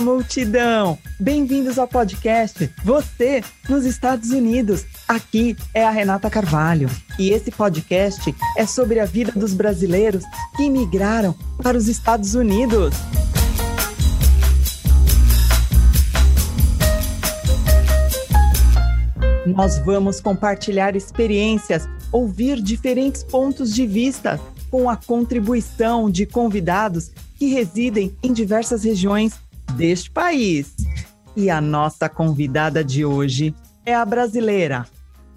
Multidão! Bem-vindos ao podcast Você nos Estados Unidos. Aqui é a Renata Carvalho e esse podcast é sobre a vida dos brasileiros que migraram para os Estados Unidos. Nós vamos compartilhar experiências, ouvir diferentes pontos de vista com a contribuição de convidados que residem em diversas regiões deste país. E a nossa convidada de hoje é a brasileira,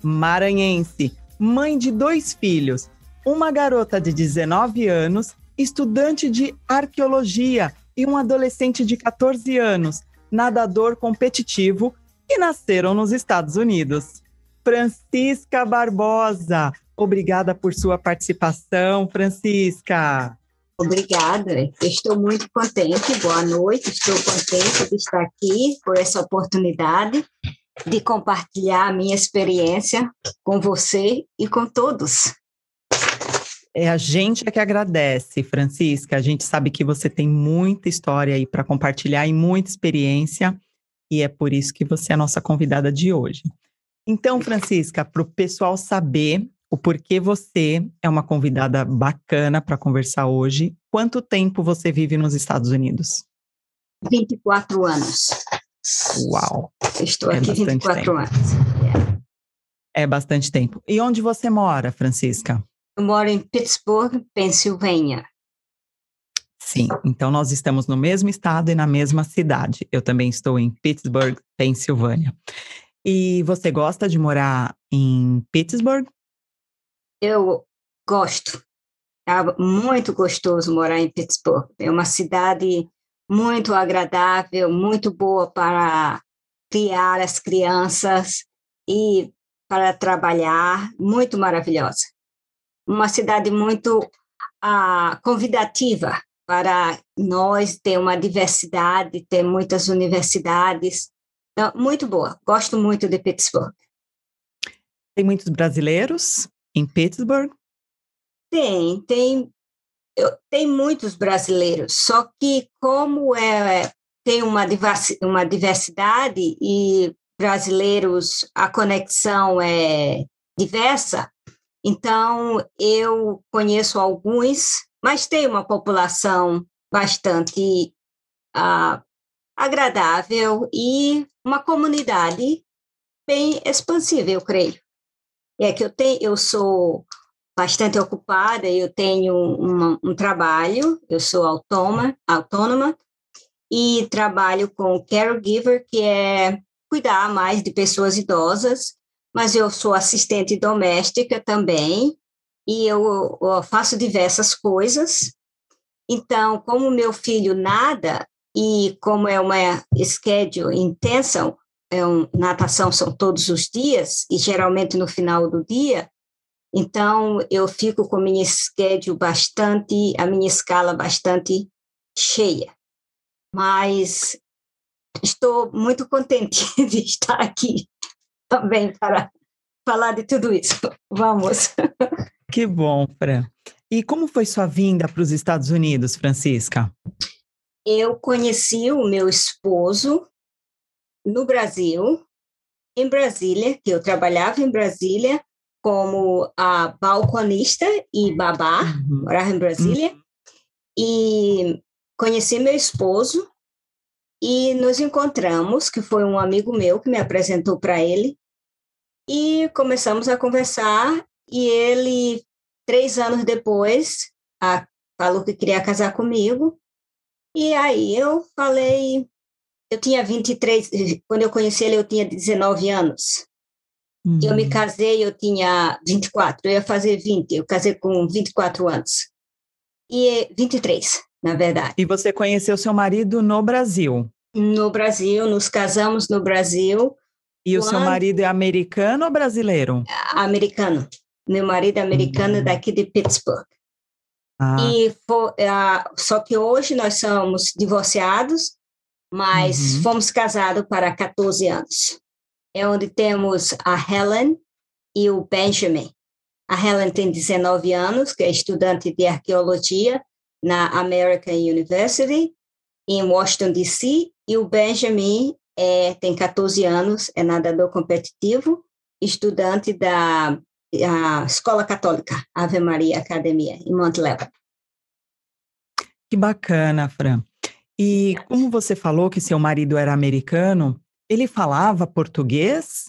maranhense, mãe de dois filhos, uma garota de 19 anos, estudante de arqueologia e um adolescente de 14 anos, nadador competitivo, que nasceram nos Estados Unidos. Francisca Barbosa, obrigada por sua participação, Francisca. Obrigada, estou muito contente. Boa noite, estou contente de estar aqui por essa oportunidade de compartilhar a minha experiência com você e com todos. É a gente é que agradece, Francisca. A gente sabe que você tem muita história aí para compartilhar e muita experiência, e é por isso que você é a nossa convidada de hoje. Então, Francisca, para o pessoal saber o porquê você é uma convidada bacana para conversar hoje. Quanto tempo você vive nos Estados Unidos? 24 anos. Uau! Estou é aqui 24 tempo. anos. É. é bastante tempo. E onde você mora, Francisca? Eu moro em Pittsburgh, Pensilvânia. Sim, então nós estamos no mesmo estado e na mesma cidade. Eu também estou em Pittsburgh, Pensilvânia. E você gosta de morar em Pittsburgh? Eu gosto. É muito gostoso morar em Pittsburgh. É uma cidade muito agradável, muito boa para criar as crianças e para trabalhar, muito maravilhosa. Uma cidade muito ah, convidativa para nós, ter uma diversidade, ter muitas universidades. Então, muito boa, gosto muito de Pittsburgh. Tem muitos brasileiros? Em Pittsburgh? Tem, tem, eu, tem muitos brasileiros, só que como é, tem uma, uma diversidade e brasileiros, a conexão é diversa, então eu conheço alguns, mas tem uma população bastante uh, agradável e uma comunidade bem expansiva, eu creio. É que eu tenho, eu sou bastante ocupada, eu tenho uma, um trabalho, eu sou autônoma, autônoma e trabalho com caregiver, que é cuidar mais de pessoas idosas, mas eu sou assistente doméstica também e eu, eu faço diversas coisas. Então, como meu filho nada e como é uma schedule intensa, é um, natação são todos os dias, e geralmente no final do dia, então eu fico com minha schedule bastante, a minha escala bastante cheia. Mas estou muito contente de estar aqui também para falar de tudo isso. Vamos. Que bom, Fran. E como foi sua vinda para os Estados Unidos, Francisca? Eu conheci o meu esposo no Brasil, em Brasília, que eu trabalhava em Brasília como a balconista e babá, uhum. morava em Brasília, uhum. e conheci meu esposo e nos encontramos, que foi um amigo meu que me apresentou para ele, e começamos a conversar, e ele, três anos depois, a, falou que queria casar comigo, e aí eu falei, eu tinha 23, quando eu conheci ele, eu tinha 19 anos. Eu me casei, eu tinha 24, eu ia fazer 20, eu casei com 24 anos. E 23, na verdade. E você conheceu seu marido no Brasil? No Brasil, nos casamos no Brasil. E quando... o seu marido é americano ou brasileiro? Americano. Meu marido é americano uhum. daqui de Pittsburgh. Ah. E for, uh, só que hoje nós somos divorciados, mas uhum. fomos casados para 14 anos. É onde temos a Helen e o Benjamin. A Helen tem 19 anos, que é estudante de arqueologia na American University, em Washington, D.C., e o Benjamin é, tem 14 anos, é nadador competitivo, estudante da Escola Católica Ave Maria Academia, em Mount Lebanon. Que bacana, Fran. E como você falou que seu marido era americano, ele falava português?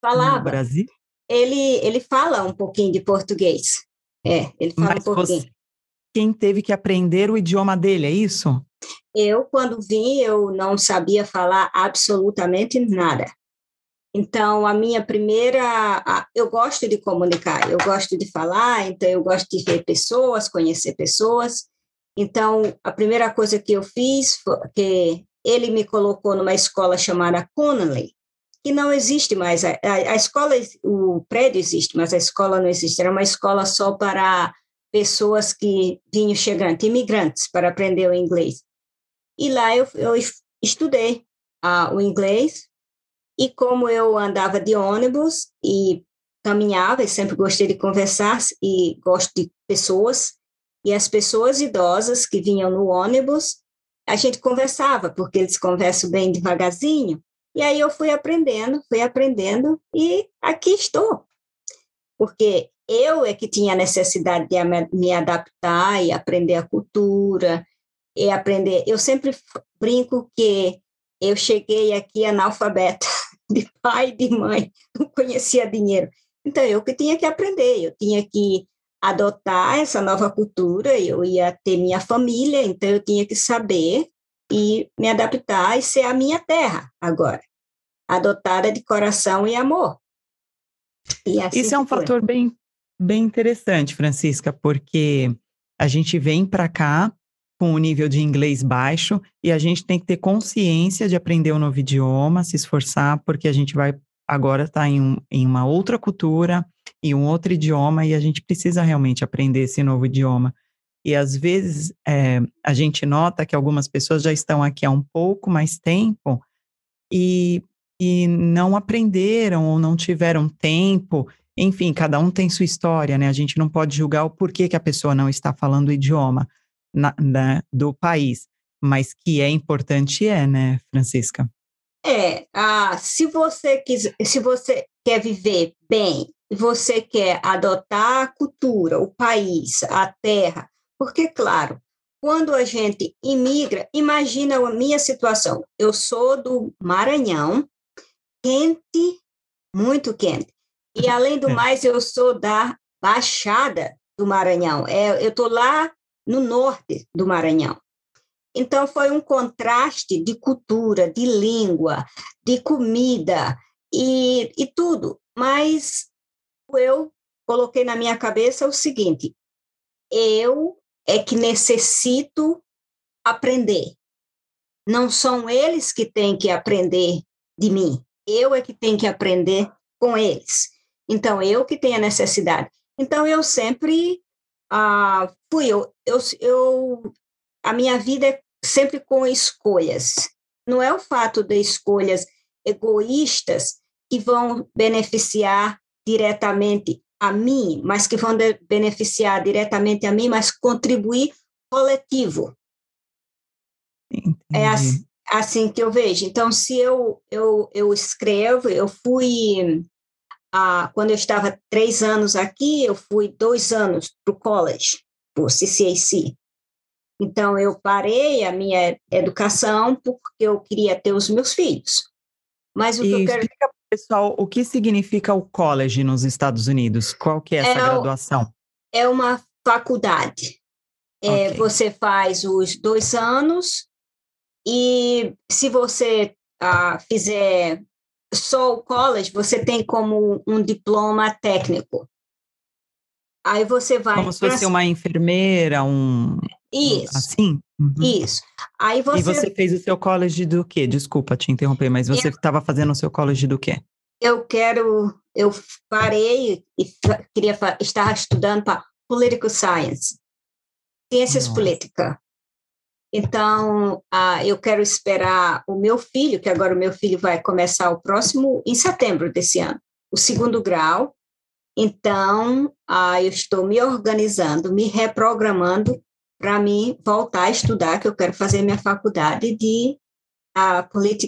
Falava. No Brasil? Ele, ele fala um pouquinho de português. É, ele fala Mas um pouquinho. Você, quem teve que aprender o idioma dele, é isso? Eu, quando vim, eu não sabia falar absolutamente nada. Então, a minha primeira. Eu gosto de comunicar, eu gosto de falar, então, eu gosto de ver pessoas, conhecer pessoas. Então, a primeira coisa que eu fiz foi que ele me colocou numa escola chamada Connelly, que não existe mais. A, a, escola, o prédio existe, mas a escola não existe. Era uma escola só para pessoas que vinham chegando, imigrantes, para aprender o inglês. E lá eu, eu estudei o inglês, e como eu andava de ônibus e caminhava, e sempre gostei de conversar e gosto de pessoas, e as pessoas idosas que vinham no ônibus, a gente conversava, porque eles conversam bem devagarzinho. E aí eu fui aprendendo, fui aprendendo, e aqui estou. Porque eu é que tinha necessidade de me adaptar e aprender a cultura, e aprender. Eu sempre brinco que eu cheguei aqui analfabeta, de pai e de mãe, não conhecia dinheiro. Então, eu que tinha que aprender, eu tinha que adotar essa nova cultura, eu ia ter minha família, então eu tinha que saber e me adaptar e ser a minha terra agora, adotada de coração e amor. E assim Isso é um foi. fator bem, bem interessante, Francisca, porque a gente vem para cá com o nível de inglês baixo e a gente tem que ter consciência de aprender um novo idioma, se esforçar, porque a gente vai agora estar tá em, um, em uma outra cultura, em um outro idioma e a gente precisa realmente aprender esse novo idioma. E às vezes é, a gente nota que algumas pessoas já estão aqui há um pouco mais tempo e, e não aprenderam ou não tiveram tempo. Enfim, cada um tem sua história, né? A gente não pode julgar o porquê que a pessoa não está falando o idioma na, na, do país, mas que é importante é, né, Francisca? É, ah, se você quiser, se você quer viver bem você quer adotar a cultura, o país, a terra, porque, claro, quando a gente imigra, imagina a minha situação. Eu sou do Maranhão, quente, muito quente. E, além do mais, eu sou da Baixada do Maranhão. É, eu estou lá no norte do Maranhão. Então, foi um contraste de cultura, de língua, de comida e, e tudo. Mas eu coloquei na minha cabeça o seguinte: eu é que necessito aprender. Não são eles que têm que aprender de mim. Eu é que tenho que aprender com eles. Então, eu que tenho a necessidade. Então, eu sempre ah, fui, eu, eu, eu, a minha vida é sempre com escolhas. Não é o fato de escolhas egoístas que vão beneficiar diretamente a mim, mas que vão beneficiar diretamente a mim, mas contribuir coletivo. É Entendi. É assim, assim, que eu vejo. Então, se eu, eu, eu escrevo, eu fui, ah, quando eu estava três anos aqui, eu fui dois anos para o college, para o CCAC. Então, eu parei a minha educação porque eu queria ter os meus filhos. Mas o e que eu quero... Explica pessoal o que significa o college nos Estados Unidos. Qual que é essa é graduação? É uma faculdade. É, okay. Você faz os dois anos e se você ah, fizer só o college, você tem como um diploma técnico. Aí você vai. Como se fosse uma enfermeira, um. Isso. Assim? Uhum. Isso. Aí você... E você fez o seu college do quê? Desculpa te interromper, mas você estava eu... fazendo o seu college do quê? Eu quero. Eu parei e queria estar estudando para political science, ciências políticas. Então, ah, eu quero esperar o meu filho, que agora o meu filho vai começar o próximo, em setembro desse ano, o segundo grau, então, ah, eu estou me organizando, me reprogramando para mim voltar a estudar, que eu quero fazer minha faculdade de a,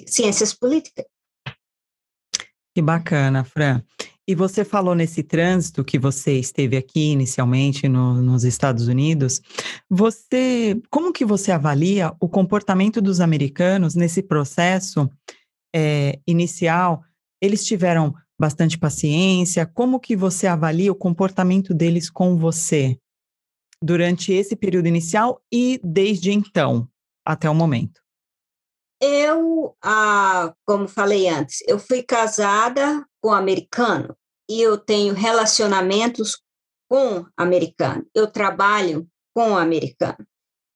ciências políticas. Que bacana, Fran. E você falou nesse trânsito que você esteve aqui inicialmente no, nos Estados Unidos. Você, como que você avalia o comportamento dos americanos nesse processo é, inicial? Eles tiveram bastante paciência? Como que você avalia o comportamento deles com você durante esse período inicial e desde então até o momento? Eu, ah, como falei antes, eu fui casada com americano e eu tenho relacionamentos com americano. Eu trabalho com americano.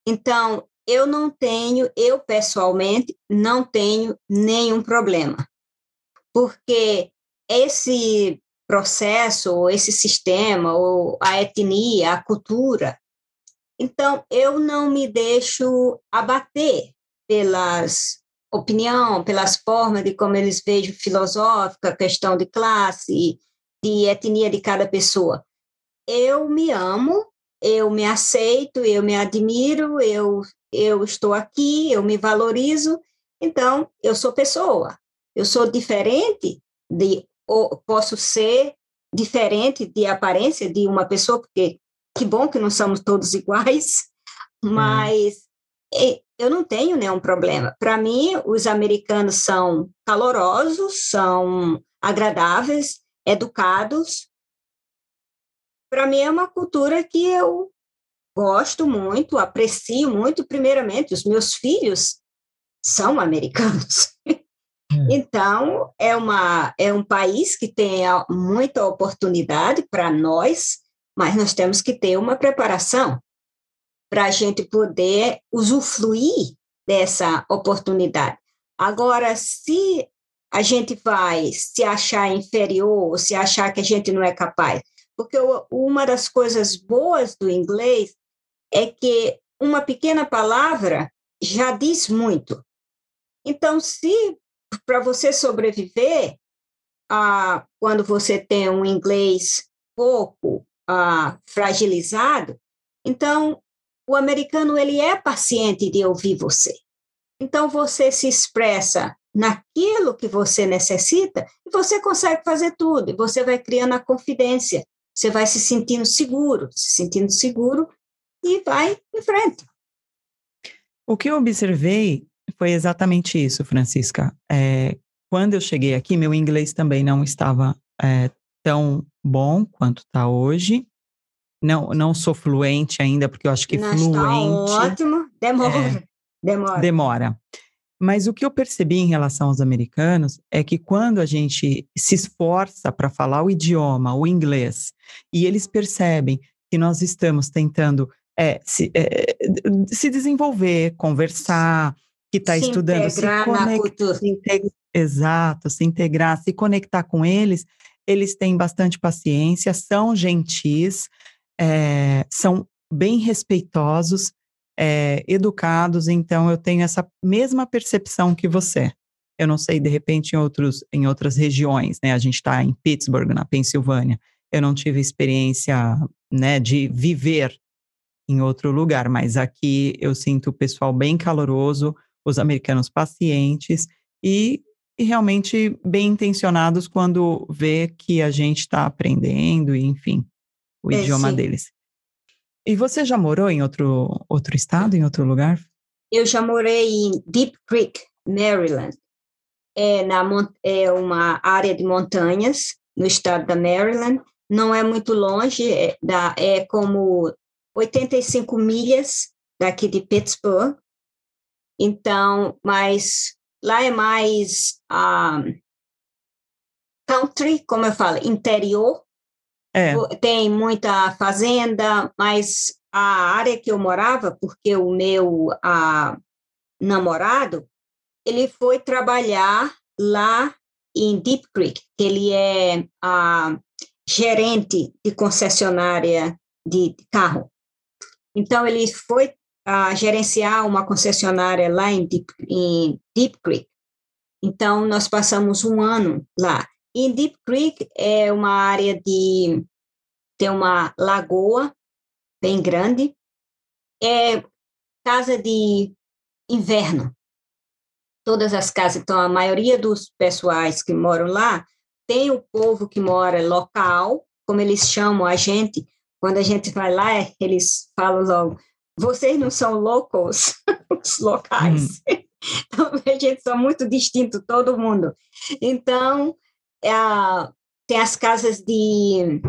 Então, eu não tenho, eu pessoalmente, não tenho nenhum problema. Porque esse processo, ou esse sistema, ou a etnia, a cultura, então eu não me deixo abater pelas opinião, pelas formas de como eles vejam filosófica, questão de classe, de etnia de cada pessoa. Eu me amo, eu me aceito, eu me admiro, eu, eu estou aqui, eu me valorizo, então eu sou pessoa. Eu sou diferente de, ou posso ser diferente de aparência de uma pessoa, porque que bom que não somos todos iguais, hum. mas eu não tenho nenhum problema. Para mim, os americanos são calorosos, são agradáveis, educados. Para mim, é uma cultura que eu gosto muito, aprecio muito. Primeiramente, os meus filhos são americanos. É. Então, é, uma, é um país que tem muita oportunidade para nós, mas nós temos que ter uma preparação para a gente poder usufruir dessa oportunidade. Agora, se a gente vai se achar inferior, ou se achar que a gente não é capaz, porque uma das coisas boas do inglês é que uma pequena palavra já diz muito. Então, se para você sobreviver, ah, quando você tem um inglês pouco ah, fragilizado, então o americano ele é paciente de ouvir você. Então você se expressa naquilo que você necessita e você consegue fazer tudo. E você vai criando a confidência. Você vai se sentindo seguro, se sentindo seguro e vai em frente. O que eu observei foi exatamente isso, Francisca. É, quando eu cheguei aqui, meu inglês também não estava é, tão bom quanto está hoje. Não, não sou fluente ainda, porque eu acho que não fluente. Está ótimo, demora. É, demora. Demora. Mas o que eu percebi em relação aos americanos é que quando a gente se esforça para falar o idioma, o inglês, e eles percebem que nós estamos tentando é, se, é, se desenvolver, conversar, que está estudando, se conectar, se exato, se integrar, se conectar com eles, eles têm bastante paciência, são gentis, é, são bem respeitosos, é, educados, então eu tenho essa mesma percepção que você. Eu não sei, de repente, em, outros, em outras regiões, né? A gente está em Pittsburgh, na Pensilvânia. Eu não tive experiência né, de viver em outro lugar, mas aqui eu sinto o pessoal bem caloroso, os americanos pacientes e, e realmente bem intencionados quando vê que a gente está aprendendo, e, enfim o é, idioma sim. deles. E você já morou em outro, outro estado, em outro lugar? Eu já morei em Deep Creek, Maryland. É, na, é uma área de montanhas no estado da Maryland. Não é muito longe, é, da, é como 85 milhas daqui de Pittsburgh. Então, mas lá é mais um, ah, country, como eu falo, interior, é. Tem muita fazenda, mas a área que eu morava, porque o meu a, namorado, ele foi trabalhar lá em Deep Creek, que ele é a, gerente de concessionária de carro. Então, ele foi a, gerenciar uma concessionária lá em Deep, em Deep Creek. Então, nós passamos um ano lá. E Deep Creek é uma área de tem uma lagoa bem grande é casa de inverno. Todas as casas, então a maioria dos pessoais que moram lá tem o povo que mora local, como eles chamam a gente. Quando a gente vai lá, eles falam logo: vocês não são locals, os locais. Hum. Então, a gente são muito distinto, todo mundo. Então, é, tem as casas de,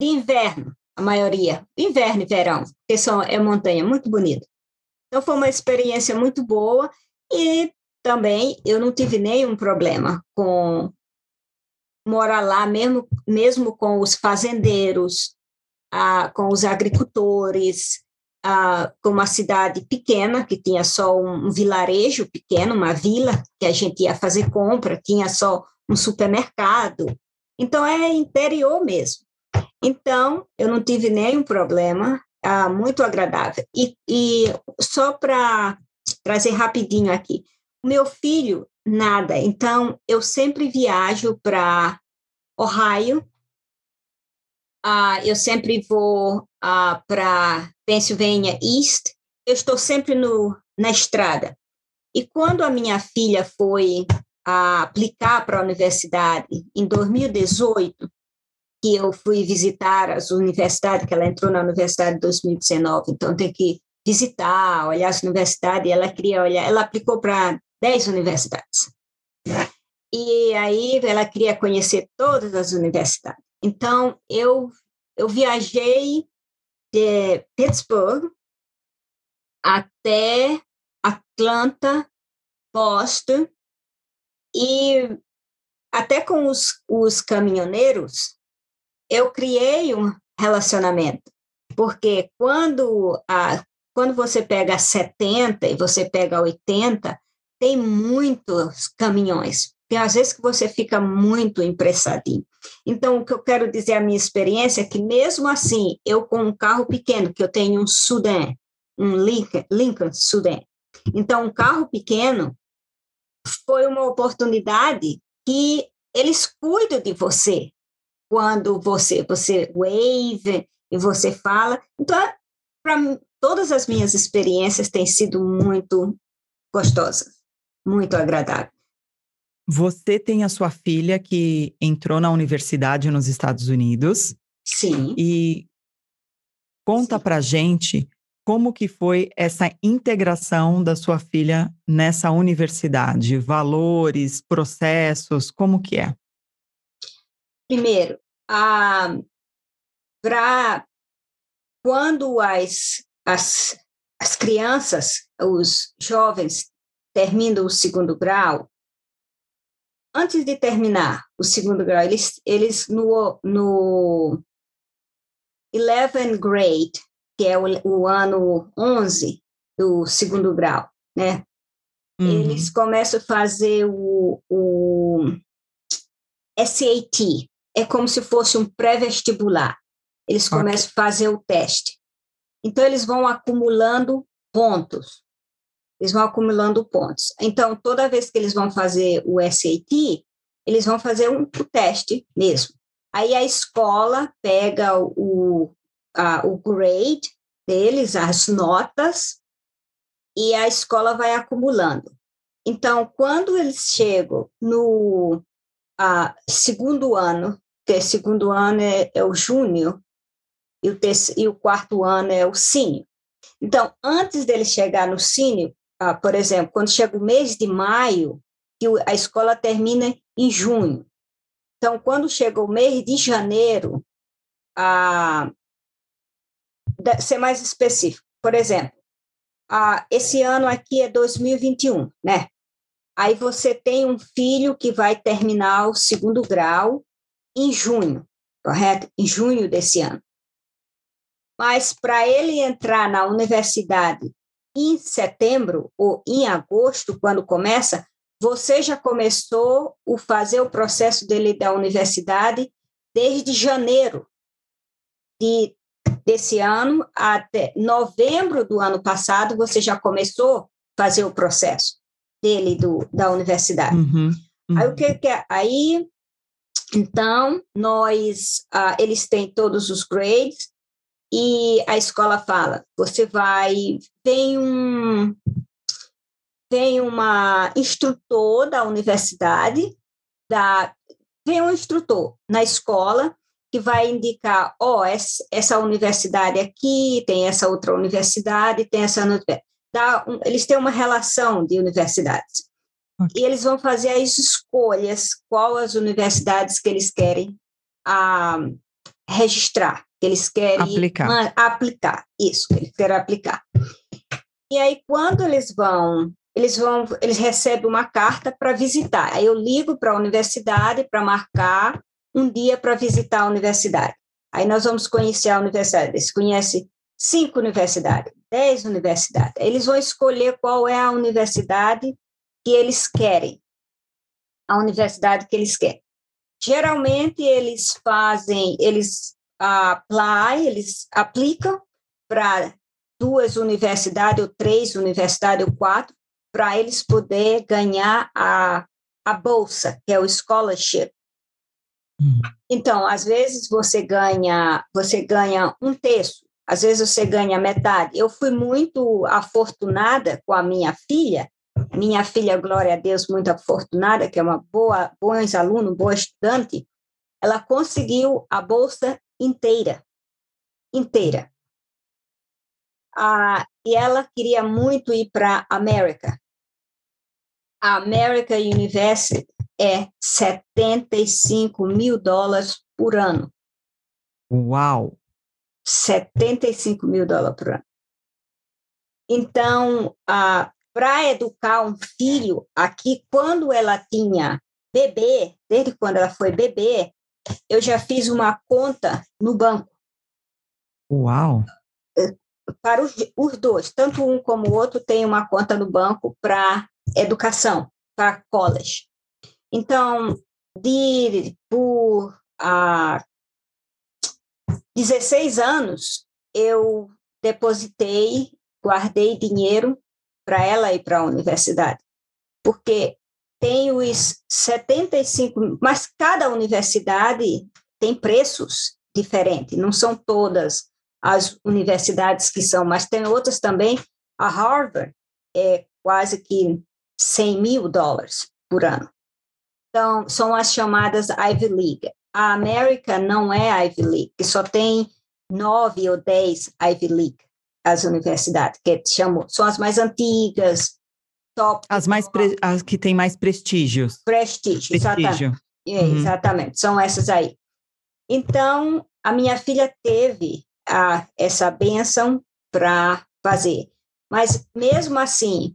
de inverno, a maioria, inverno e verão, que são, é montanha, muito bonito. Então, foi uma experiência muito boa e também eu não tive nenhum problema com morar lá, mesmo, mesmo com os fazendeiros, ah, com os agricultores, com uma cidade pequena, que tinha só um, um vilarejo pequeno, uma vila, que a gente ia fazer compra, tinha só um supermercado. Então, é interior mesmo. Então, eu não tive nenhum problema, ah, muito agradável. E, e só para trazer rapidinho aqui, meu filho, nada. Então, eu sempre viajo para Ohio, ah, eu sempre vou ah, para Pennsylvania East, eu estou sempre no, na estrada. E quando a minha filha foi a aplicar para a universidade em 2018, que eu fui visitar as universidades, que ela entrou na universidade em 2019, então tem que visitar, olhar as universidades, ela queria olhar, ela aplicou para 10 universidades. E aí ela queria conhecer todas as universidades. Então eu eu viajei de Pittsburgh até Atlanta, Boston e até com os, os caminhoneiros eu criei um relacionamento, porque quando, a, quando você pega 70 e você pega 80, tem muitos caminhões, tem às vezes que você fica muito impressadinho. Então, o que eu quero dizer, a minha experiência é que mesmo assim, eu com um carro pequeno, que eu tenho um Sudan, um Lincoln, Lincoln Sudan, então um carro pequeno foi uma oportunidade que eles cuidam de você, quando você você wave e você fala. Então, para todas as minhas experiências têm sido muito gostosas, muito agradáveis. Você tem a sua filha que entrou na universidade nos Estados Unidos. Sim. E conta para gente como que foi essa integração da sua filha nessa universidade, valores, processos, como que é? Primeiro, para quando as, as, as crianças, os jovens terminam o segundo grau, antes de terminar o segundo grau, eles, eles no, no 11 grade, que é o, o ano 11 do segundo grau, né? Uhum. Eles começam a fazer o, o SAT, é como se fosse um pré-vestibular. Eles começam okay. a fazer o teste. Então, eles vão acumulando pontos. Eles vão acumulando pontos. Então, toda vez que eles vão fazer o SAT, eles vão fazer um, teste mesmo. Aí a escola pega o, a, o grade deles, as notas, e a escola vai acumulando. Então, quando eles chegam no a, segundo ano que segundo ano é, é o júnior e o, terceiro, e o quarto ano é o sênior. Então, antes dele chegar no sênior, ah, por exemplo, quando chega o mês de maio, que a escola termina em junho. Então, quando chega o mês de janeiro, ah, ser mais específico, por exemplo, ah, esse ano aqui é 2021, né? Aí você tem um filho que vai terminar o segundo grau em junho, correto? Em junho desse ano. Mas para ele entrar na universidade em setembro ou em agosto, quando começa, você já começou a fazer o processo dele da universidade desde janeiro de, desse ano até novembro do ano passado, você já começou a fazer o processo dele do, da universidade. Uhum, uhum. Aí o que, que é? Aí então, nós, uh, eles têm todos os grades, e a escola fala: você vai, tem um tem uma instrutor da universidade, da, tem um instrutor na escola que vai indicar, ó, oh, essa, universidade aqui, tem essa outra universidade, tem essa dá um, eles têm uma relação de universidades. Okay. E eles vão fazer as escolhas, qual as universidades que eles querem a, registrar, que eles querem aplicar. aplicar, isso, que eles querem aplicar. E aí, quando eles vão, eles vão, eles recebem uma carta para visitar. Aí eu ligo para a universidade para marcar um dia para visitar a universidade. Aí nós vamos conhecer a universidade. Eles conhecem cinco universidades, dez universidades. Eles vão escolher qual é a universidade que eles querem, a universidade que eles querem. Geralmente eles fazem, eles apply, eles aplicam para duas universidades ou três universidades ou quatro para eles poder ganhar a, a bolsa, que é o scholarship. Hum. Então, às vezes você ganha, você ganha um terço, às vezes você ganha metade. Eu fui muito afortunada com a minha filha, minha filha, glória a Deus, muito afortunada, que é uma boa, boa aluno, boa estudante, ela conseguiu a bolsa inteira, inteira. Ah, e ela queria muito ir para a América. A America University é 75 mil dólares por ano. Uau! 75 mil dólares por ano. Então, ah, para educar um filho aqui, quando ela tinha bebê, desde quando ela foi bebê, eu já fiz uma conta no banco. Uau! Para os, os dois, tanto um como o outro tem uma conta no banco para educação, para college. Então, de, por ah, 16 anos, eu depositei, guardei dinheiro para ela ir para a universidade, porque tem os 75, mas cada universidade tem preços diferentes, não são todas as universidades que são, mas tem outras também. A Harvard é quase que 100 mil dólares por ano. Então, são as chamadas Ivy League. A América não é Ivy League, que só tem nove ou dez Ivy League, as universidades, que chamam, são as mais antigas, top. As mais pre, as que têm mais prestígios. Prestígio, Prestígio. Exatamente. É, uhum. exatamente, são essas aí. Então, a minha filha teve a, essa benção para fazer. Mas, mesmo assim,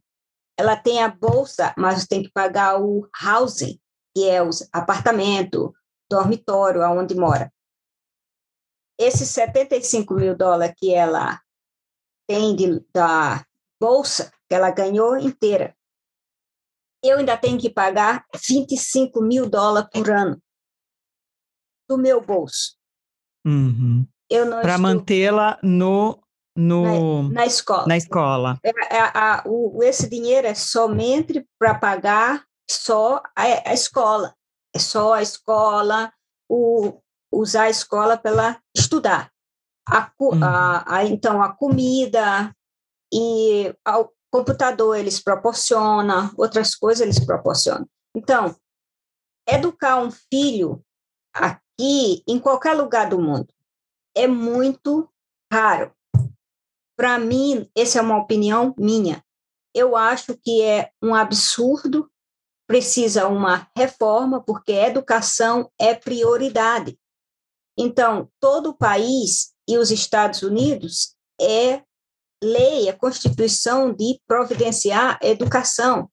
ela tem a bolsa, mas tem que pagar o housing, que é o apartamento, dormitório, aonde mora. Esses 75 mil dólares que ela tem de, da bolsa, ela ganhou inteira, eu ainda tenho que pagar 25 mil dólares por ano do meu bolso. Uhum. Para mantê-la no, no na, na, escola. Na escola. É, é, a, o, esse dinheiro é somente para pagar só a, a, escola. É só a escola, o, usar a escola para estudar. A, uhum. a, então, a comida e computador eles proporcionam, outras coisas eles proporcionam. Então, educar um filho aqui, em qualquer lugar do mundo, é muito raro. Para mim, essa é uma opinião minha. Eu acho que é um absurdo, precisa uma reforma, porque educação é prioridade. Então, todo o país e os Estados Unidos é lei, a Constituição de providenciar educação.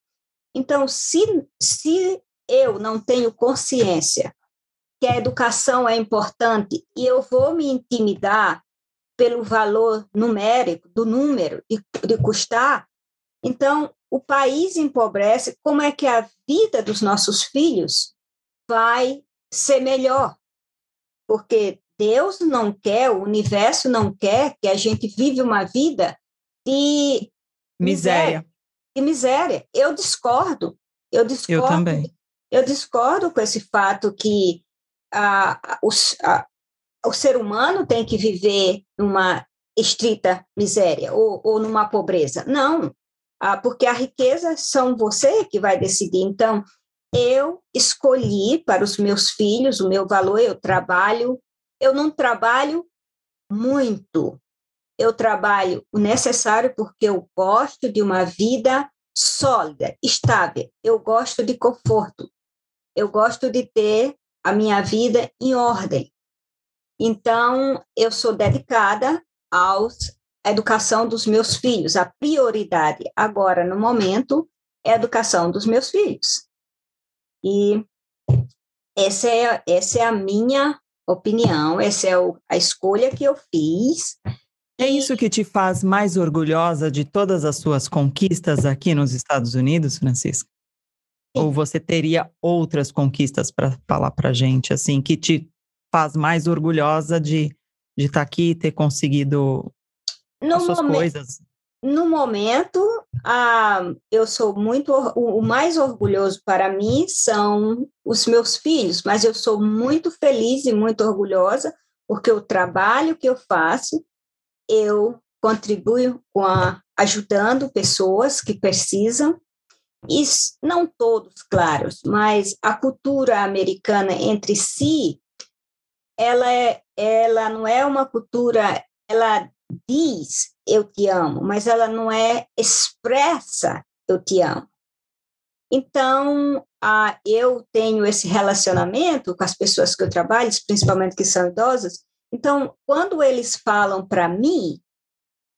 Então, se, se eu não tenho consciência que a educação é importante e eu vou me intimidar pelo valor numérico, do número, de, de custar, então o país empobrece. Como é que a vida dos nossos filhos vai ser melhor? Porque Deus não quer, o universo não quer que a gente vive uma vida de miséria. De miséria. Eu discordo. Eu discordo. Eu também. Eu discordo com esse fato que ah, os, ah, o ser humano tem que viver numa estrita miséria ou, ou numa pobreza. Não, ah, porque a riqueza são você que vai decidir. Então, eu escolhi para os meus filhos o meu valor, eu trabalho, eu não trabalho muito, eu trabalho o necessário porque eu gosto de uma vida sólida, estável, eu gosto de conforto, eu gosto de ter a minha vida em ordem. Então, eu sou dedicada a educação dos meus filhos. A prioridade agora, no momento, é a educação dos meus filhos. E essa é, essa é a minha opinião, essa é o, a escolha que eu fiz. É isso que te faz mais orgulhosa de todas as suas conquistas aqui nos Estados Unidos, Francisca? Sim. Ou você teria outras conquistas para falar para gente, assim, que te faz mais orgulhosa de de estar tá aqui e ter conseguido no as suas momento, coisas? No momento, ah, eu sou muito. O, o mais orgulhoso para mim são os meus filhos, mas eu sou muito feliz e muito orgulhosa porque o trabalho que eu faço, eu contribuo com a, ajudando pessoas que precisam, e não todos, claro, mas a cultura americana entre si, ela, é, ela não é uma cultura, ela diz eu te amo, mas ela não é expressa eu te amo. Então, ah, eu tenho esse relacionamento com as pessoas que eu trabalho, principalmente que são idosas. Então, quando eles falam para mim,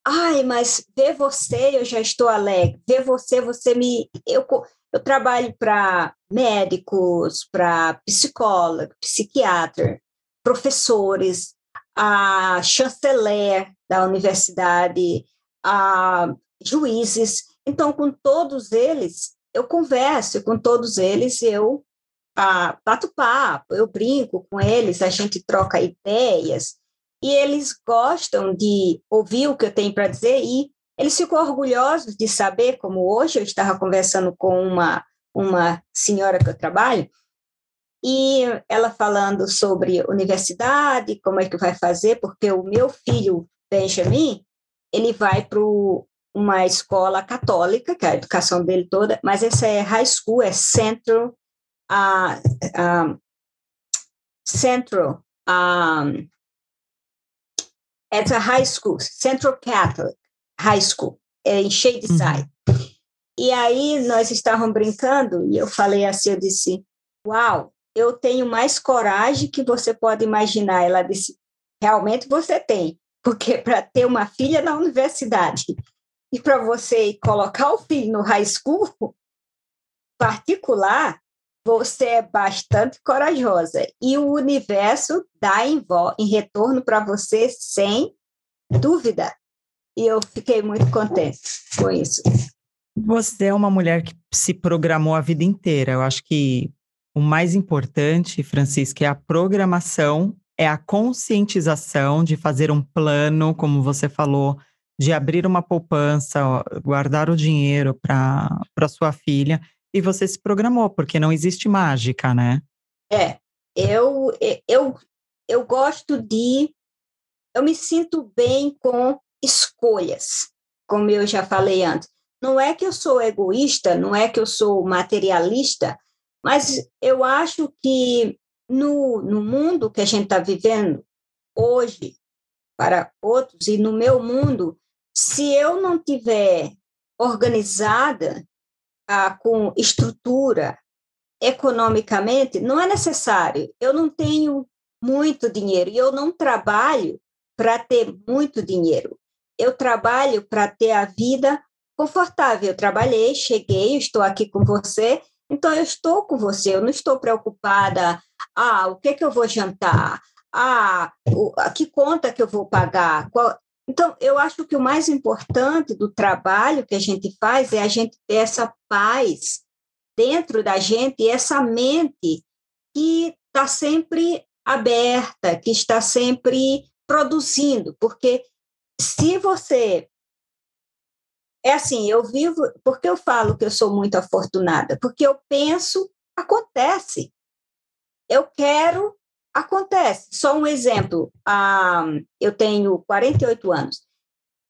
ai, mas ver você, eu já estou alegre. Ver você, você me. Eu, eu trabalho para médicos, para psicólogo, psiquiatra, professores, a chanceler da universidade, a juízes. Então, com todos eles, eu converso, com todos eles eu bato papo, eu brinco com eles, a gente troca ideias, e eles gostam de ouvir o que eu tenho para dizer, e eles ficam orgulhosos de saber, como hoje eu estava conversando com uma, uma senhora que eu trabalho, e ela falando sobre universidade, como é que vai fazer, porque o meu filho Benjamin, ele vai para uma escola católica, que é a educação dele toda, mas essa é high school, é Central, uh, um, Central, um, it's a high school, Central Catholic High School, é em Shadyside. Uhum. E aí nós estávamos brincando e eu falei assim, eu disse, uau, eu tenho mais coragem que você pode imaginar. Ela disse, realmente você tem, porque para ter uma filha na universidade e para você colocar o filho no high school particular, você é bastante corajosa e o universo dá em, em retorno para você sem dúvida. E eu fiquei muito contente com isso. Você é uma mulher que se programou a vida inteira. Eu acho que o mais importante, Francisca, é a programação, é a conscientização de fazer um plano, como você falou, de abrir uma poupança, guardar o dinheiro para sua filha. E você se programou, porque não existe mágica, né? É, eu, eu, eu gosto de. Eu me sinto bem com escolhas, como eu já falei antes. Não é que eu sou egoísta, não é que eu sou materialista, mas eu acho que no, no mundo que a gente está vivendo hoje, para outros, e no meu mundo, se eu não tiver organizada com estrutura economicamente, não é necessário. Eu não tenho muito dinheiro e eu não trabalho para ter muito dinheiro. Eu trabalho para ter a vida confortável. Eu trabalhei, cheguei, estou aqui com você então, eu estou com você, eu não estou preocupada, ah, o que, é que eu vou jantar? Ah, o, a que conta que eu vou pagar? Qual... Então, eu acho que o mais importante do trabalho que a gente faz é a gente ter essa paz dentro da gente, essa mente que está sempre aberta, que está sempre produzindo, porque se você é assim, eu vivo, porque eu falo que eu sou muito afortunada, porque eu penso, acontece. Eu quero, acontece. Só um exemplo. Ah, eu tenho 48 anos.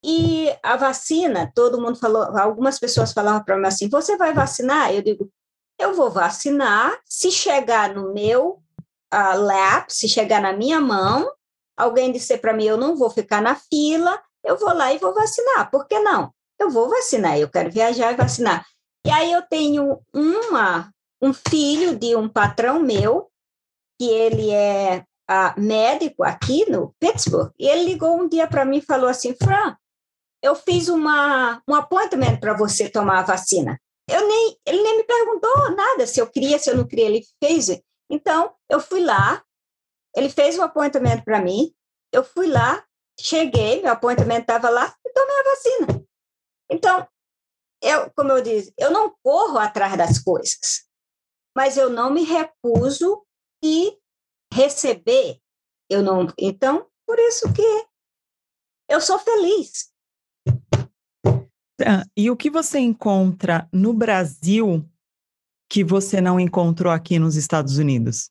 E a vacina, todo mundo falou, algumas pessoas falavam para mim assim: você vai vacinar? Eu digo: eu vou vacinar se chegar no meu uh, lap, se chegar na minha mão, alguém disser para mim: eu não vou ficar na fila, eu vou lá e vou vacinar. Por que não? Eu vou vacinar, eu quero viajar e vacinar. E aí eu tenho uma, um filho de um patrão meu, que ele é uh, médico aqui no Pittsburgh, e ele ligou um dia para mim e falou assim: Fran, eu fiz uma, um appointment para você tomar a vacina. Eu nem, ele nem me perguntou nada se eu queria, se eu não queria, ele fez. Então, eu fui lá, ele fez um appointment para mim, eu fui lá, cheguei, meu appointment estava lá e tomei a vacina. Então, eu, como eu disse, eu não corro atrás das coisas, mas eu não me recuso e receber. Eu não, então, por isso que eu sou feliz. Ah, e o que você encontra no Brasil que você não encontrou aqui nos Estados Unidos?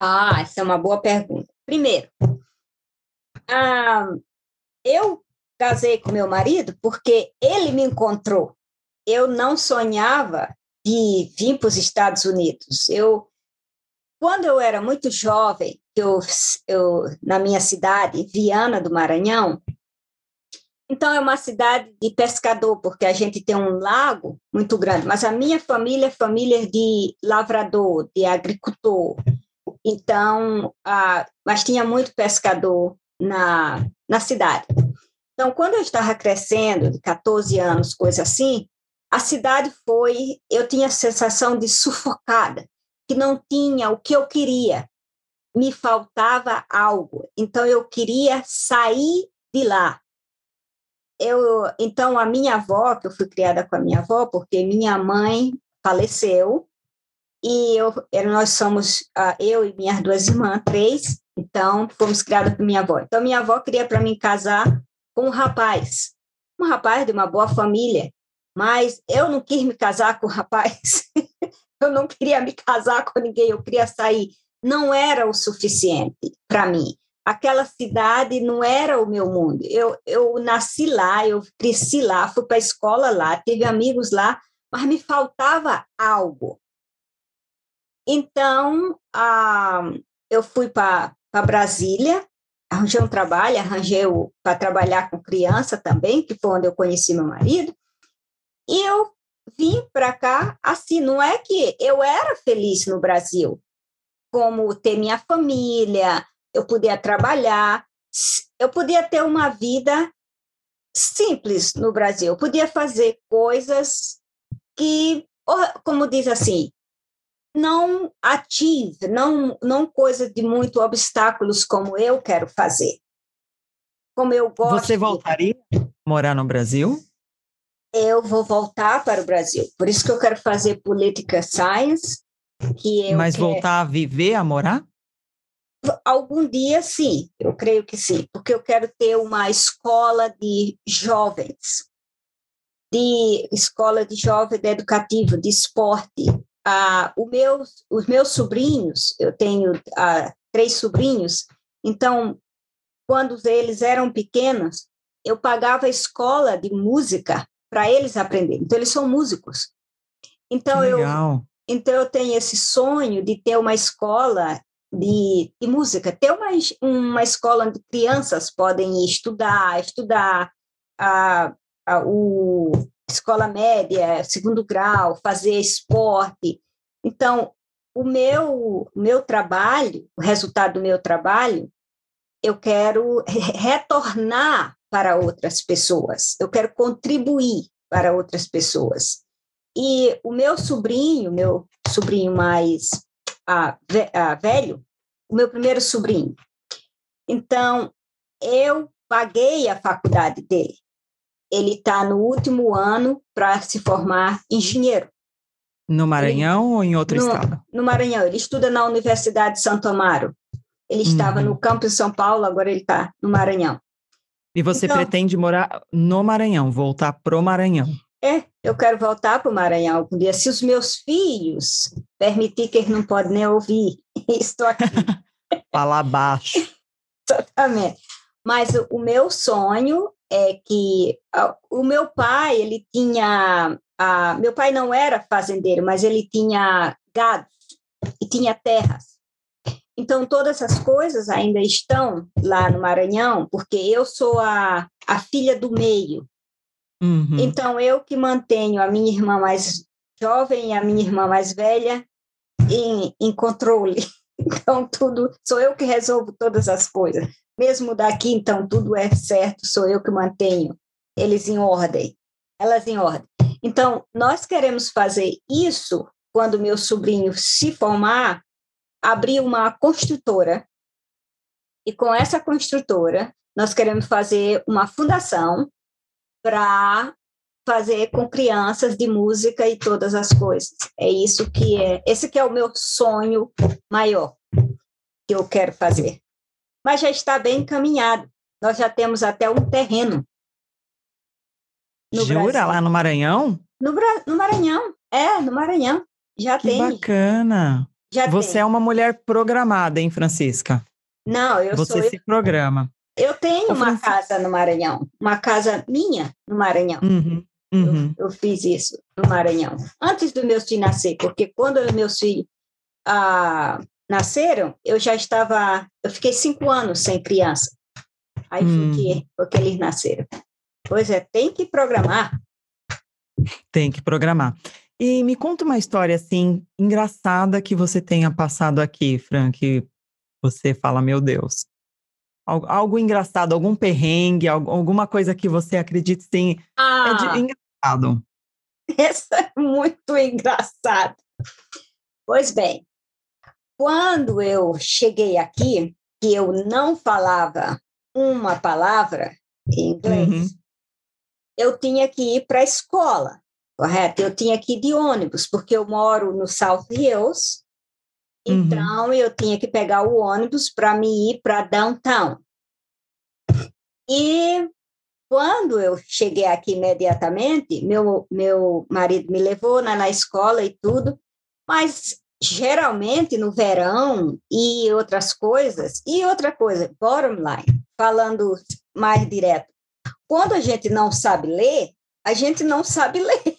Ah, essa é uma boa pergunta. Primeiro, ah, eu casei com meu marido porque ele me encontrou. Eu não sonhava de vir para os Estados Unidos. Eu, quando eu era muito jovem, eu, eu na minha cidade, Viana do Maranhão, então, é uma cidade de pescador, porque a gente tem um lago muito grande, mas a minha família é família de lavrador, de agricultor. Então, mas tinha muito pescador na, na cidade. Então, quando eu estava crescendo, de 14 anos, coisa assim, a cidade foi, eu tinha a sensação de sufocada, que não tinha o que eu queria, me faltava algo. Então, eu queria sair de lá eu, então, a minha avó, que eu fui criada com a minha avó, porque minha mãe faleceu, e eu, nós somos, eu e minhas duas irmãs, três, então fomos criadas por minha avó. Então, minha avó queria para mim casar com um rapaz, um rapaz de uma boa família, mas eu não quis me casar com um rapaz, eu não queria me casar com ninguém, eu queria sair. Não era o suficiente para mim aquela cidade não era o meu mundo. Eu, eu nasci lá, eu cresci lá, fui para a escola lá, tive amigos lá, mas me faltava algo. Então, ah, eu fui para Brasília, arranjei um trabalho, arranjei para trabalhar com criança também, que foi onde eu conheci meu marido, e eu vim para cá assim, não é que eu era feliz no Brasil, como ter minha família, eu podia trabalhar, eu podia ter uma vida simples no Brasil, eu podia fazer coisas que, como diz assim, não ative, não, não coisa de muito obstáculos como eu quero fazer. Como eu gosto. Você voltaria a morar no Brasil? Eu vou voltar para o Brasil. Por isso que eu quero fazer política science. Que Mas quero... voltar a viver, a morar? Algum dia, sim, eu creio que sim, porque eu quero ter uma escola de jovens, de escola de jovem de educativo, de esporte. Ah, o meu, os meus sobrinhos, eu tenho ah, três sobrinhos, então, quando eles eram pequenos, eu pagava escola de música para eles aprenderem. Então, eles são músicos. Então, eu, então, eu tenho esse sonho de ter uma escola de, de música, ter uma, uma escola onde crianças podem estudar, estudar a, a o escola média, segundo grau, fazer esporte. Então, o meu, meu trabalho, o resultado do meu trabalho, eu quero retornar para outras pessoas, eu quero contribuir para outras pessoas. E o meu sobrinho, meu sobrinho mais ah, velho, o meu primeiro sobrinho. Então, eu paguei a faculdade dele. Ele está no último ano para se formar engenheiro. No Maranhão ele, ou em outro no, estado? No Maranhão. Ele estuda na Universidade de Santo Amaro. Ele estava uhum. no campus São Paulo, agora ele está no Maranhão. E você então, pretende morar no Maranhão, voltar pro Maranhão? É, eu quero voltar para o Maranhão algum dia. Se os meus filhos permitir que eles não podem nem ouvir, estou aqui. Falar baixo. Exatamente. Mas o meu sonho é que o meu pai, ele tinha, a, meu pai não era fazendeiro, mas ele tinha gado e tinha terras. Então, todas essas coisas ainda estão lá no Maranhão, porque eu sou a, a filha do meio. Uhum. Então, eu que mantenho a minha irmã mais jovem e a minha irmã mais velha em, em controle. Então, tudo, sou eu que resolvo todas as coisas. Mesmo daqui, então, tudo é certo, sou eu que mantenho eles em ordem, elas em ordem. Então, nós queremos fazer isso quando meu sobrinho se formar, abrir uma construtora, e com essa construtora, nós queremos fazer uma fundação para fazer com crianças de música e todas as coisas. É isso que é, esse que é o meu sonho maior que eu quero fazer. Mas já está bem encaminhado. Nós já temos até um terreno. No Jura? Brasil. Lá no Maranhão? No, no, Maranhão. É, no Maranhão. Já que tem. bacana. Já Você tem. é uma mulher programada, hein, Francisca? Não, eu Você sou... Você se programa. Eu tenho Ô, uma casa no Maranhão, uma casa minha no Maranhão. Uhum. Uhum. Eu, eu, fiz isso no Maranhão, antes do meu filho nascer, porque quando meus filhos ah, nasceram, eu já estava, eu fiquei cinco anos sem criança. Aí hum. fiquei, porque eles nasceram. Pois é, tem que programar. Tem que programar. E me conta uma história assim engraçada que você tenha passado aqui, Frank. Você fala, meu Deus. Algo, algo engraçado, algum perrengue, alguma coisa que você acredite sim. Ah, é de, engraçado. Essa é muito engraçado. Pois bem, quando eu cheguei aqui, que eu não falava uma palavra em inglês, uhum. eu tinha que ir para a escola, correto? Eu tinha que ir de ônibus, porque eu moro no South Hills, uhum. então eu tinha que pegar o ônibus para me ir para downtown. E quando eu cheguei aqui imediatamente, meu, meu marido me levou na, na escola e tudo, mas geralmente no verão e outras coisas, e outra coisa, bottom line, falando mais direto, quando a gente não sabe ler, a gente não sabe ler.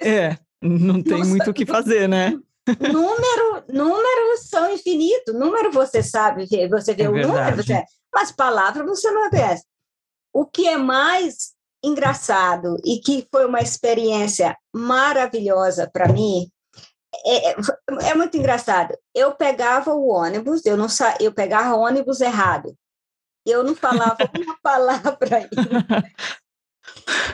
É, não tem muito o que fazer, né? Número, números são infinitos. Número você sabe, você vê é o verdade. número, você, mas palavra você não conhece. O que é mais engraçado e que foi uma experiência maravilhosa para mim é, é, é, muito engraçado. Eu pegava o ônibus, eu não sa... eu pegava o ônibus errado. Eu não falava uma palavra aí.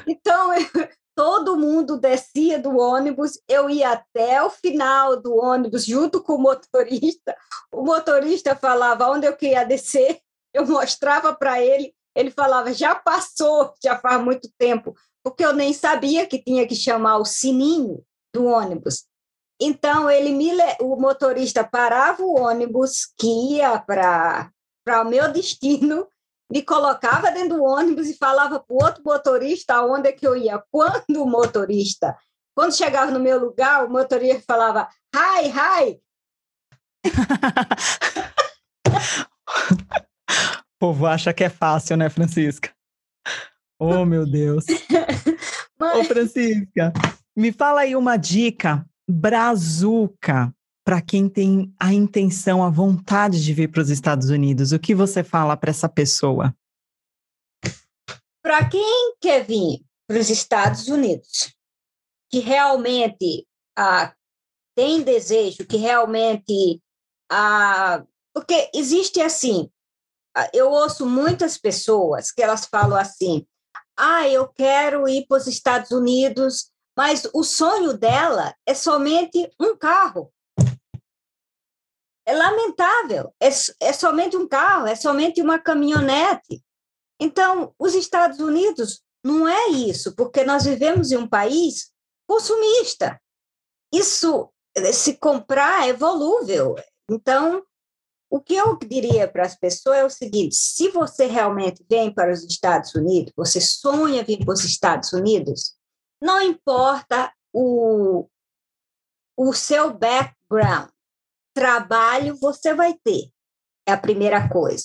Então, eu, todo mundo descia do ônibus, eu ia até o final do ônibus junto com o motorista. O motorista falava onde eu queria descer, eu mostrava para ele ele falava, já passou, já faz muito tempo, porque eu nem sabia que tinha que chamar o sininho do ônibus. Então, ele me, o motorista parava o ônibus que ia para o meu destino, me colocava dentro do ônibus e falava para o outro motorista aonde é que eu ia. Quando o motorista, quando chegava no meu lugar, o motorista falava, hi, hi. povo acha que é fácil, né, Francisca? Oh, meu Deus. Ô, oh, Francisca, me fala aí uma dica brazuca para quem tem a intenção, a vontade de vir para os Estados Unidos. O que você fala para essa pessoa? Para quem quer vir para os Estados Unidos, que realmente ah, tem desejo, que realmente. Ah, porque existe assim, ah, eu ouço muitas pessoas que elas falam assim: ah, eu quero ir para os Estados Unidos, mas o sonho dela é somente um carro. É lamentável, é, é somente um carro, é somente uma caminhonete. Então, os Estados Unidos não é isso, porque nós vivemos em um país consumista. Isso, se comprar, é volúvel. Então, o que eu diria para as pessoas é o seguinte: se você realmente vem para os Estados Unidos, você sonha vir para os Estados Unidos, não importa o, o seu background, trabalho você vai ter. é a primeira coisa.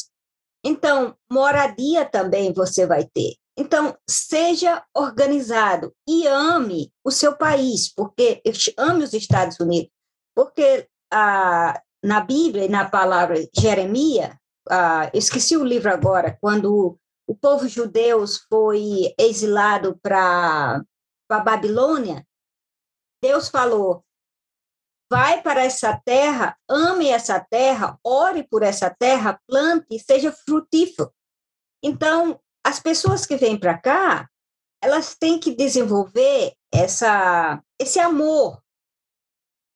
Então, moradia também você vai ter. Então, seja organizado e ame o seu país, porque ame os Estados Unidos, porque ah, na Bíblia e na palavra Jeremias, ah, esqueci o livro agora, quando o povo judeu foi exilado para a Babilônia, Deus falou: vai para essa terra, ame essa terra, ore por essa terra, plante seja frutífero. Então, as pessoas que vêm para cá, elas têm que desenvolver essa, esse amor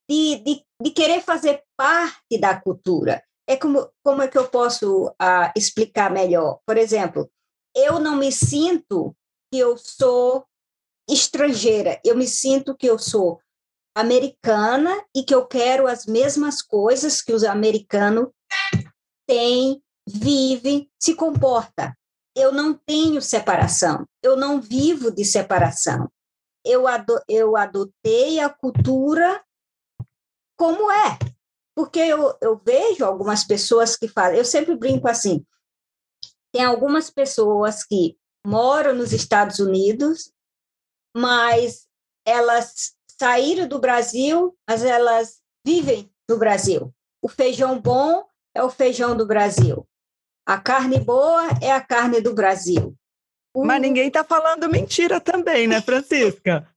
de, de, de querer fazer parte da cultura. É como, como é que eu posso uh, explicar melhor? Por exemplo, eu não me sinto que eu sou estrangeira, eu me sinto que eu sou americana e que eu quero as mesmas coisas que os americanos têm, vivem, se comporta. Eu não tenho separação, eu não vivo de separação. Eu, ado eu adotei a cultura como é. Porque eu, eu vejo algumas pessoas que falam, eu sempre brinco assim, tem algumas pessoas que moram nos Estados Unidos, mas elas saíram do Brasil, mas elas vivem no Brasil. O feijão bom é o feijão do Brasil. A carne boa é a carne do Brasil. O... Mas ninguém está falando mentira também, né, Francisca?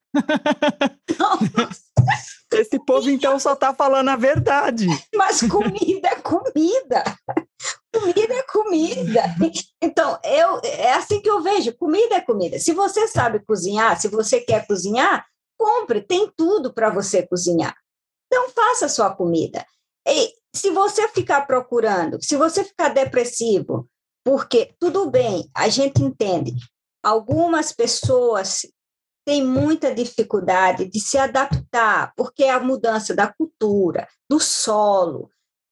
Esse povo, então, só está falando a verdade. Mas comida é comida. Comida é comida. Então, eu, é assim que eu vejo: comida é comida. Se você sabe cozinhar, se você quer cozinhar, compre, tem tudo para você cozinhar. Então, faça a sua comida. E se você ficar procurando, se você ficar depressivo, porque tudo bem, a gente entende, algumas pessoas têm muita dificuldade de se adaptar, porque é a mudança da cultura, do solo,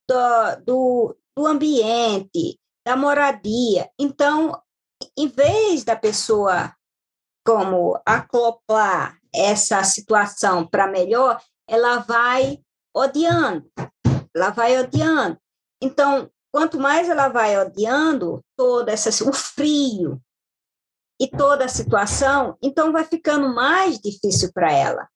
do, do, do ambiente, da moradia. Então, em vez da pessoa como acoplar essa situação para melhor, ela vai odiando, ela vai odiando. Então, quanto mais ela vai odiando toda essa o frio e toda a situação, então vai ficando mais difícil para ela.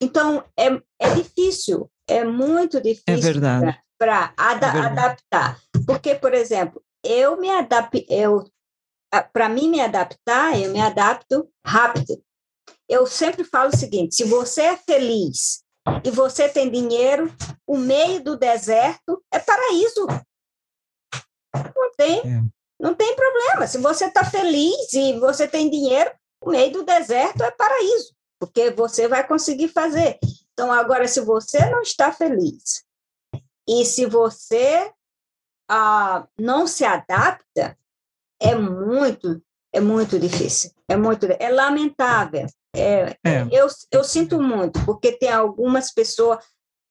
Então é, é difícil, é muito difícil é para ada é adaptar. Porque, por exemplo, eu me adapto, eu para mim me adaptar, eu me adapto rápido eu sempre falo o seguinte: se você é feliz e você tem dinheiro, o meio do deserto é paraíso. Não tem, é. não tem problema. Se você está feliz e você tem dinheiro, o meio do deserto é paraíso, porque você vai conseguir fazer. Então, agora, se você não está feliz e se você ah, não se adapta, é muito, é muito difícil. É muito, é lamentável. É, é. Eu, eu sinto muito, porque tem algumas pessoas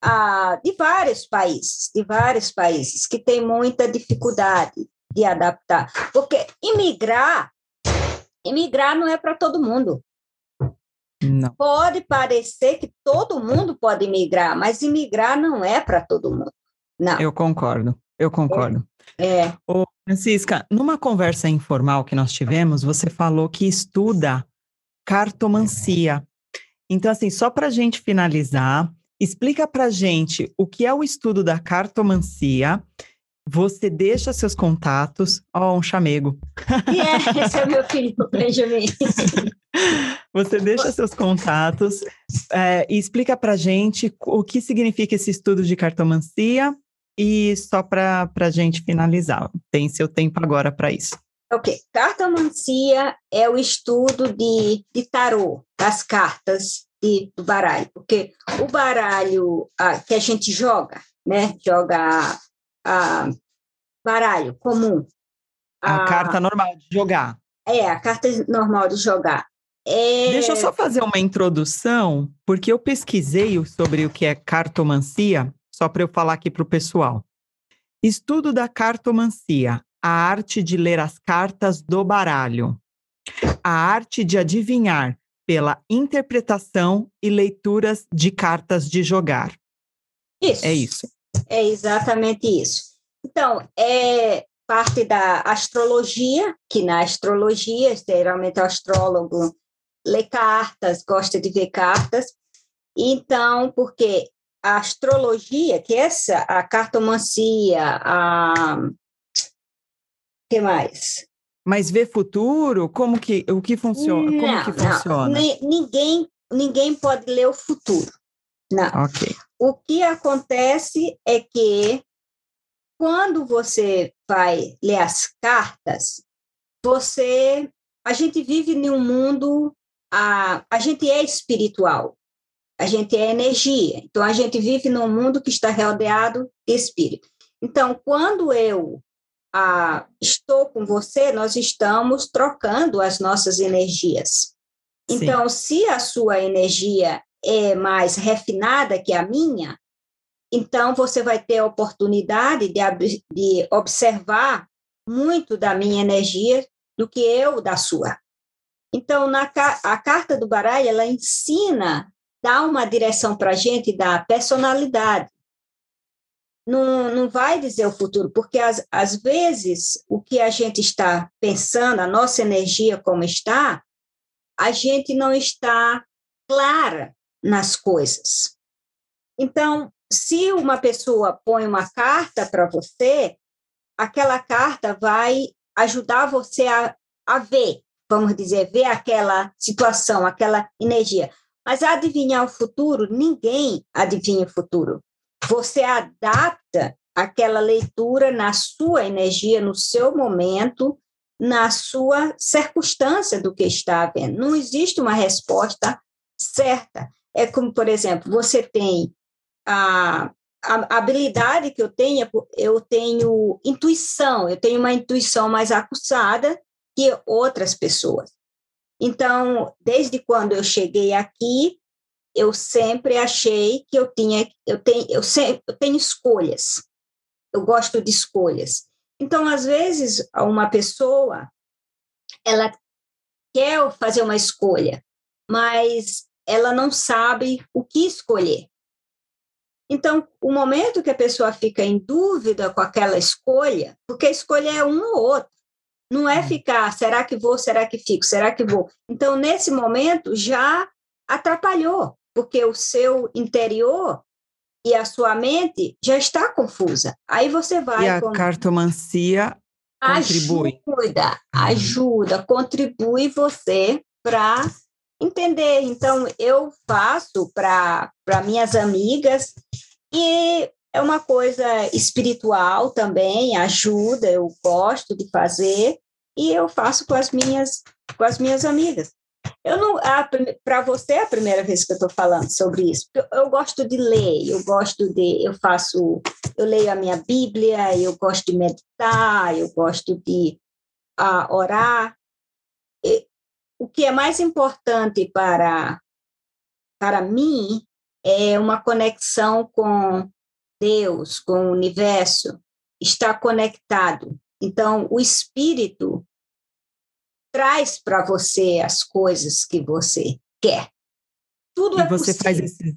ah, de vários países, de vários países, que têm muita dificuldade de adaptar. Porque imigrar, imigrar não é para todo mundo. Não. Pode parecer que todo mundo pode imigrar, mas imigrar não é para todo mundo. Não. Eu concordo, eu concordo. É. Ô, Francisca, numa conversa informal que nós tivemos, você falou que estuda cartomancia. Então, assim, só para a gente finalizar, explica para a gente o que é o estudo da cartomancia. Você deixa seus contatos. Ó, oh, um chamego. Yeah, esse é meu filho, Benjamin. Você deixa seus contatos é, e explica para a gente o que significa esse estudo de cartomancia e só para a gente finalizar. Tem seu tempo agora para isso. Ok, cartomancia é o estudo de, de tarô, das cartas de, do baralho, porque o baralho ah, que a gente joga, né, joga ah, baralho comum. A ah, carta normal de jogar. É, a carta normal de jogar. É... Deixa eu só fazer uma introdução, porque eu pesquisei sobre o que é cartomancia, só para eu falar aqui para o pessoal. Estudo da cartomancia a arte de ler as cartas do baralho, a arte de adivinhar pela interpretação e leituras de cartas de jogar. Isso. É isso. É exatamente isso. Então, é parte da astrologia, que na astrologia, geralmente o astrólogo lê cartas, gosta de ver cartas. Então, porque a astrologia, que é essa, a cartomancia, a que mais? Mas ver futuro, como que o que funciona? Não, como que funciona? Ninguém ninguém pode ler o futuro. Não. Ok. O que acontece é que quando você vai ler as cartas, você a gente vive em um mundo a, a gente é espiritual a gente é energia. Então, a gente vive num mundo que está rodeado de espírito. Então, quando eu ah, estou com você, nós estamos trocando as nossas energias. Então, Sim. se a sua energia é mais refinada que a minha, então você vai ter a oportunidade de, de observar muito da minha energia do que eu da sua. Então, na, a carta do baralho, ela ensina dá uma direção para a gente da personalidade. Não, não vai dizer o futuro, porque às, às vezes o que a gente está pensando, a nossa energia como está, a gente não está clara nas coisas. Então, se uma pessoa põe uma carta para você, aquela carta vai ajudar você a, a ver, vamos dizer, ver aquela situação, aquela energia. Mas adivinhar o futuro, ninguém adivinha o futuro. Você adapta aquela leitura na sua energia, no seu momento, na sua circunstância do que está vendo. Não existe uma resposta certa. É como, por exemplo, você tem a, a habilidade que eu tenho, eu tenho intuição, eu tenho uma intuição mais acuçada que outras pessoas. Então, desde quando eu cheguei aqui, eu sempre achei que eu tinha, eu tenho, eu, sempre, eu tenho escolhas. Eu gosto de escolhas. Então, às vezes, uma pessoa, ela quer fazer uma escolha, mas ela não sabe o que escolher. Então, o momento que a pessoa fica em dúvida com aquela escolha, porque a escolha é um ou outro, não é hum. ficar, será que vou, será que fico, será que vou? Então, nesse momento, já atrapalhou, porque o seu interior e a sua mente já está confusa. Aí você vai... E a com... cartomancia contribui. Ajuda, hum. ajuda, contribui você para entender. Então, eu faço para minhas amigas e é uma coisa espiritual também, ajuda, eu gosto de fazer e eu faço com as minhas com as minhas amigas. Eu não para você é a primeira vez que eu estou falando sobre isso. Eu, eu, gosto de ler, eu gosto de eu faço eu leio a minha Bíblia, eu gosto de meditar, eu gosto de uh, orar. E, o que é mais importante para para mim é uma conexão com Deus, com o universo, está conectado. Então, o espírito traz para você as coisas que você quer. Tudo e é você possível. faz esses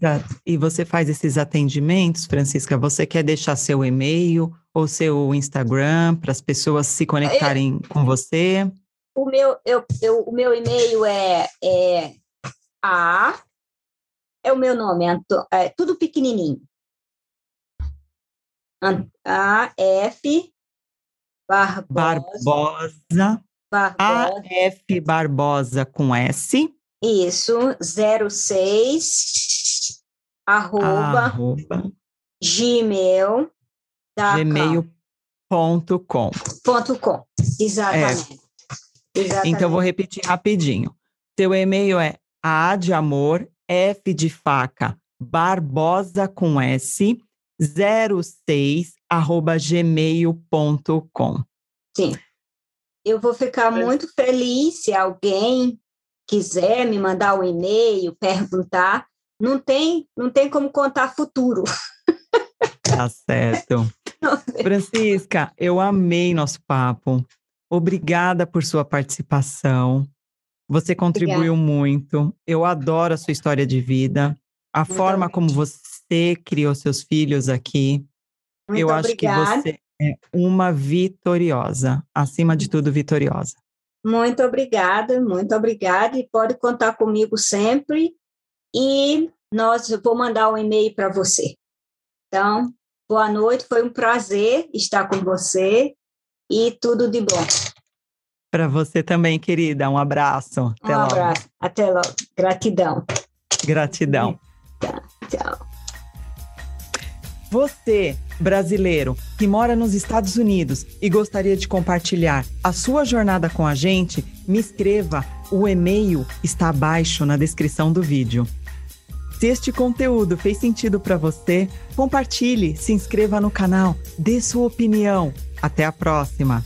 e você faz esses atendimentos, Francisca. Você quer deixar seu e-mail ou seu Instagram para as pessoas se conectarem eu, com você? O meu, eu, eu, o meu e-mail é, é a é o meu nome, é tudo pequenininho. A F Barbosa. Barbosa. Barbosa. F Barbosa com S. Isso, 06 arroba, arroba gmail gmail.com ponto com. Exatamente. É. Exatamente. Então, vou repetir rapidinho. Seu e-mail é A de amor, F de faca, Barbosa com S, 06 arroba gmail.com. Sim. Eu vou ficar muito feliz se alguém quiser me mandar um e-mail, perguntar. Não tem, não tem como contar futuro. Tá certo. Francisca, eu amei nosso papo. Obrigada por sua participação. Você contribuiu Obrigada. muito. Eu adoro a sua história de vida, a muito forma como você criou seus filhos aqui. Muito eu acho obrigada. que você É uma vitoriosa, acima de tudo, vitoriosa. Muito obrigada, muito obrigada, e pode contar comigo sempre. E nós eu vou mandar um e-mail para você. Então, boa noite, foi um prazer estar com você e tudo de bom. Para você também, querida. Um abraço. Até um logo. abraço. Até logo. Gratidão. Gratidão. Tá, tchau. Você, brasileiro, que mora nos Estados Unidos e gostaria de compartilhar a sua jornada com a gente, me escreva. O e-mail está abaixo na descrição do vídeo. Se este conteúdo fez sentido para você, compartilhe, se inscreva no canal, dê sua opinião. Até a próxima!